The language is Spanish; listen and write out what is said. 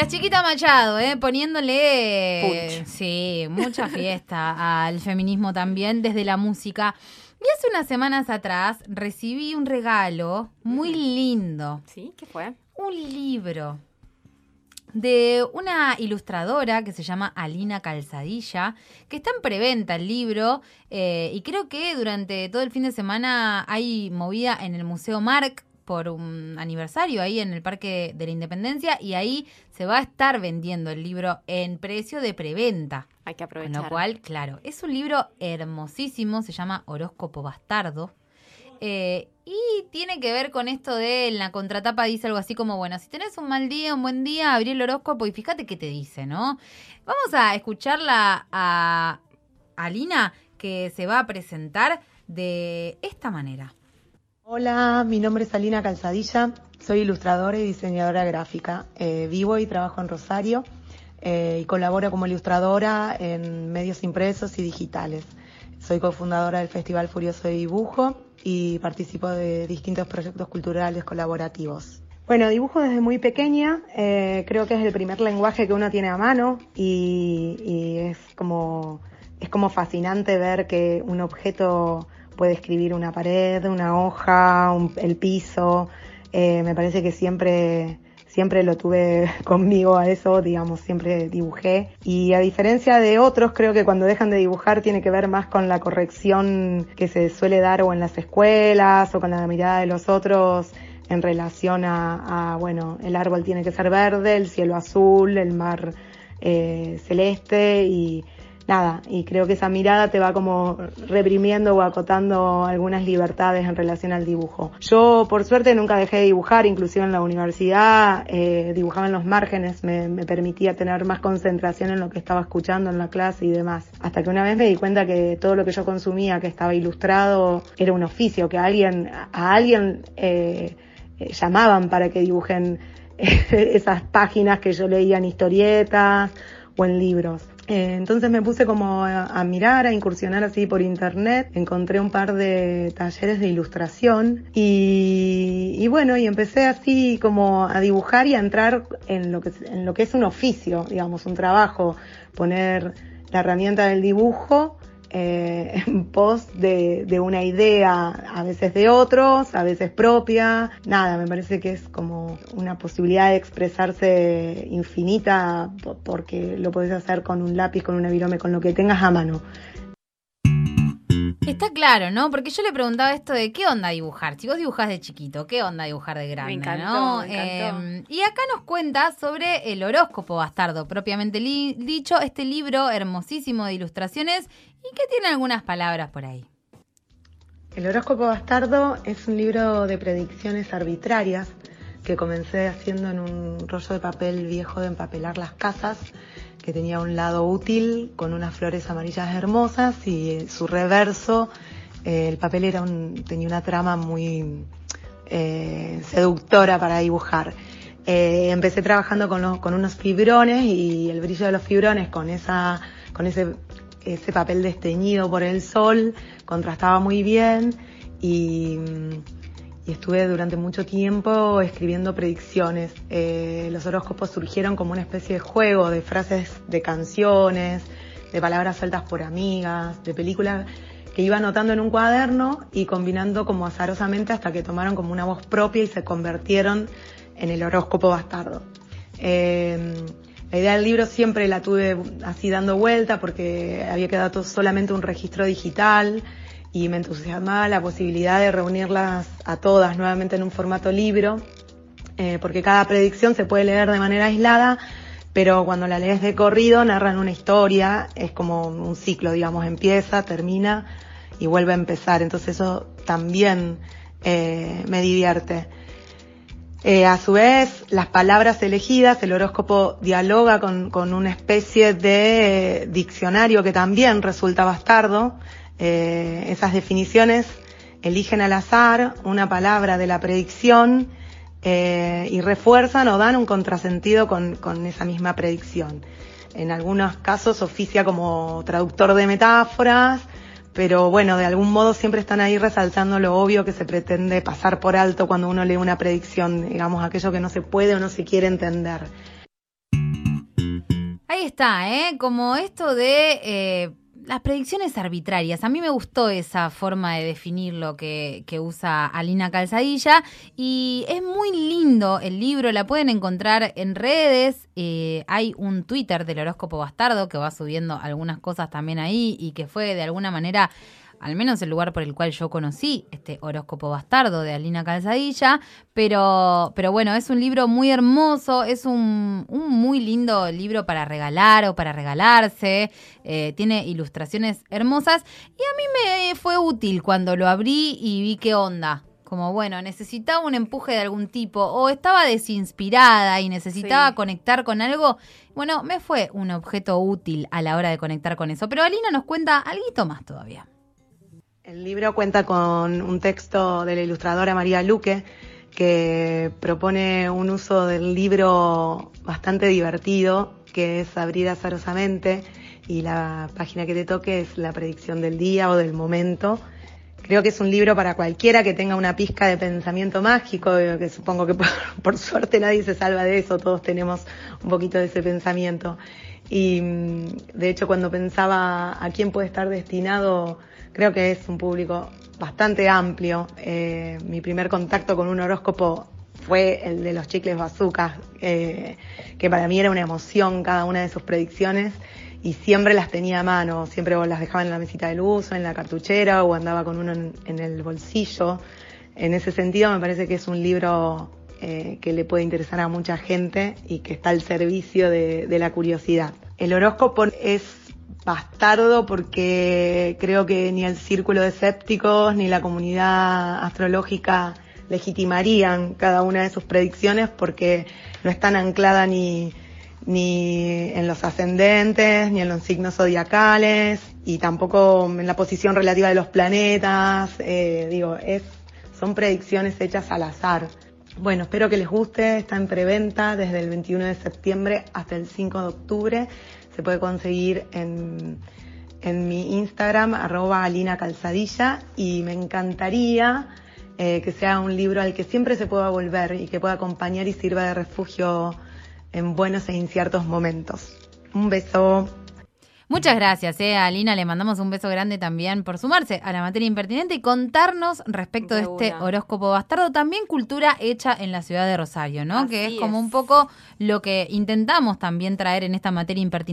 La chiquita Machado, ¿eh? poniéndole sí, mucha fiesta al feminismo también desde la música. Y hace unas semanas atrás recibí un regalo muy lindo. ¿Sí? ¿Qué fue? Un libro de una ilustradora que se llama Alina Calzadilla, que está en preventa el libro eh, y creo que durante todo el fin de semana hay movida en el Museo Marc por un aniversario ahí en el Parque de la Independencia y ahí se va a estar vendiendo el libro en precio de preventa. Hay que aprovechar. Con lo cual, claro, es un libro hermosísimo, se llama Horóscopo Bastardo. Eh, y tiene que ver con esto de en la contratapa dice algo así como, bueno, si tenés un mal día, un buen día, abrí el horóscopo y fíjate qué te dice, ¿no? Vamos a escucharla a Alina que se va a presentar de esta manera. Hola, mi nombre es Alina Calzadilla, soy ilustradora y diseñadora gráfica. Eh, vivo y trabajo en Rosario eh, y colaboro como ilustradora en medios impresos y digitales. Soy cofundadora del Festival Furioso de Dibujo y participo de distintos proyectos culturales colaborativos. Bueno, dibujo desde muy pequeña, eh, creo que es el primer lenguaje que uno tiene a mano y, y es como es como fascinante ver que un objeto puede escribir una pared, una hoja, el piso. Eh, me parece que siempre, siempre lo tuve conmigo a eso, digamos, siempre dibujé. Y a diferencia de otros, creo que cuando dejan de dibujar tiene que ver más con la corrección que se suele dar o en las escuelas o con la mirada de los otros en relación a, bueno, el árbol tiene que ser verde, el cielo azul, el mar eh, celeste y nada, y creo que esa mirada te va como reprimiendo o acotando algunas libertades en relación al dibujo. Yo, por suerte, nunca dejé de dibujar, inclusive en la universidad, eh, dibujaba en los márgenes, me, permitía tener más concentración en lo que estaba escuchando en la clase y demás. Hasta que una vez me di cuenta que todo lo que yo consumía, que estaba ilustrado, era un oficio, que alguien, a alguien eh, eh llamaban para que dibujen esas páginas que yo leía en historietas o en libros. Eh, entonces me puse como a, mirar, a incursionar así por internet, encontré un par de talleres de ilustración y, bueno, y empecé así como a dibujar y a entrar en lo que, en lo que es un oficio, digamos, un trabajo, poner la herramienta del dibujo eh, en pos de, de, una idea, a veces de otros, a veces propia. Nada, me parece que es como una posibilidad de expresarse infinita porque lo podés hacer con un lápiz, con una virome, con lo que tengas a mano. Está claro, ¿no? Porque yo le preguntaba esto de qué onda dibujar. Si vos dibujás de chiquito, ¿qué onda dibujar de grande? Me encantó, ¿no? me encantó. Eh, y acá nos cuenta sobre el horóscopo bastardo, propiamente dicho, este libro hermosísimo de ilustraciones y que tiene algunas palabras por ahí. El horóscopo bastardo es un libro de predicciones arbitrarias que comencé haciendo en un rollo de papel viejo de empapelar las casas que tenía un lado útil con unas flores amarillas hermosas y su reverso, eh, el papel era un, tenía una trama muy eh, seductora para dibujar. Eh, empecé trabajando con, con unos fibrones y el brillo de los fibrones con esa, con ese, ese papel desteñido por el sol contrastaba muy bien y estuve durante mucho tiempo escribiendo predicciones. Eh, los horóscopos surgieron como una especie de juego de frases de canciones, de palabras sueltas por amigas, de películas que iba anotando en un cuaderno y combinando como azarosamente hasta que tomaron como una voz propia y se convirtieron en el horóscopo bastardo. Eh, la idea del libro siempre la tuve así dando vuelta porque había quedado solamente un registro digital y me entusiasmaba la posibilidad de reunirlas a todas nuevamente en un formato libro, eh, porque cada predicción se puede leer de manera aislada, pero cuando la lees de corrido narran una historia, es como un ciclo, digamos, empieza, termina y vuelve a empezar, entonces eso también eh, me divierte. Eh, a su vez, las palabras elegidas, el horóscopo dialoga con, con una especie de diccionario que también resulta bastardo, eh, esas definiciones eligen al azar una palabra de la predicción eh, y refuerzan o dan un contrasentido con, con esa misma predicción. En algunos casos oficia como traductor de metáforas, pero bueno, de algún modo siempre están ahí resaltando lo obvio que se pretende pasar por alto cuando uno lee una predicción, digamos, aquello que no se puede o no se quiere entender. Ahí está, ¿eh? Como esto de eh, las predicciones arbitrarias. A mí me gustó esa forma de definir lo que, que, usa Alina Calzadilla y es muy lindo el libro, la pueden encontrar en redes. Eh, hay un Twitter del horóscopo bastardo que va subiendo algunas cosas también ahí y que fue de alguna manera al menos el lugar por el cual yo conocí este horóscopo bastardo de Alina Calzadilla, pero, pero bueno, es un libro muy hermoso, es un, un muy lindo libro para regalar o para regalarse, eh, tiene ilustraciones hermosas y a mí me fue útil cuando lo abrí y vi qué onda. Como bueno, necesitaba un empuje de algún tipo o estaba desinspirada y necesitaba sí. conectar con algo. Bueno, me fue un objeto útil a la hora de conectar con eso. Pero Alina nos cuenta algo más todavía. El libro cuenta con un texto de la ilustradora María Luque que propone un uso del libro bastante divertido, que es abrir azarosamente y la página que te toque es la predicción del día o del momento. Creo que es un libro para cualquiera que tenga una pizca de pensamiento mágico, que supongo que por, por suerte nadie se salva de eso, todos tenemos un poquito de ese pensamiento. Y de hecho cuando pensaba a quién puede estar destinado creo que es un público bastante amplio. Eh, mi primer contacto con un horóscopo fue el de los chicles bazucas, eh, que para mí era una emoción cada una de sus predicciones y siempre las tenía a mano, siempre las dejaba en la mesita de luz o en la cartuchera o andaba con uno en, en el bolsillo. En ese sentido me parece que es un libro eh, que le puede interesar a mucha gente y que está al servicio de, la curiosidad. El horóscopo es bastardo porque creo que ni el círculo de escépticos ni la comunidad astrológica legitimarían cada una de sus predicciones porque no están anclada ni, ni en los ascendentes, ni en los signos zodiacales, y tampoco en la posición relativa de los planetas. Eh, digo, son predicciones hechas al azar. Bueno, espero que les guste. Está en preventa desde el 21 de septiembre hasta el 5 de octubre se puede conseguir en, en mi Instagram, arroba Alina Calzadilla, y me encantaría eh, que sea un libro al que siempre se pueda volver y que pueda acompañar y sirva de refugio en buenos e inciertos momentos. Un beso. Muchas gracias, eh, Alina. Le mandamos un beso grande también por sumarse a la materia impertinente y contarnos respecto de, de este horóscopo bastardo. También cultura hecha en la ciudad de Rosario, ¿no? Así que es, es como un poco lo que intentamos también traer en esta materia impertinente.